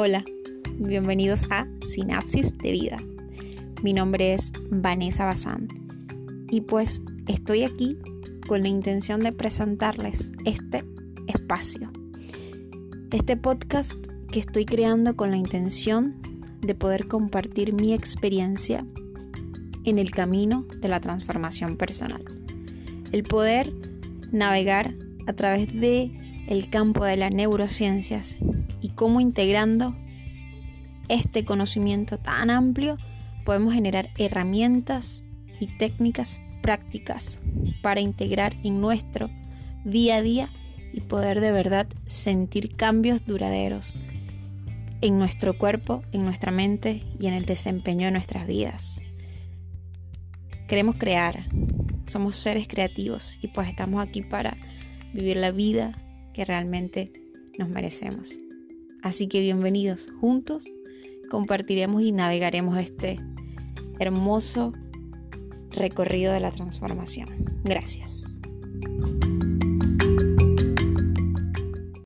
Hola, bienvenidos a Sinapsis de Vida. Mi nombre es Vanessa Bazán y pues estoy aquí con la intención de presentarles este espacio. Este podcast que estoy creando con la intención de poder compartir mi experiencia en el camino de la transformación personal. El poder navegar a través de el campo de las neurociencias y cómo integrando este conocimiento tan amplio podemos generar herramientas y técnicas prácticas para integrar en nuestro día a día y poder de verdad sentir cambios duraderos en nuestro cuerpo, en nuestra mente y en el desempeño de nuestras vidas. Queremos crear, somos seres creativos y pues estamos aquí para vivir la vida que realmente nos merecemos. Así que bienvenidos, juntos compartiremos y navegaremos este hermoso recorrido de la transformación. Gracias.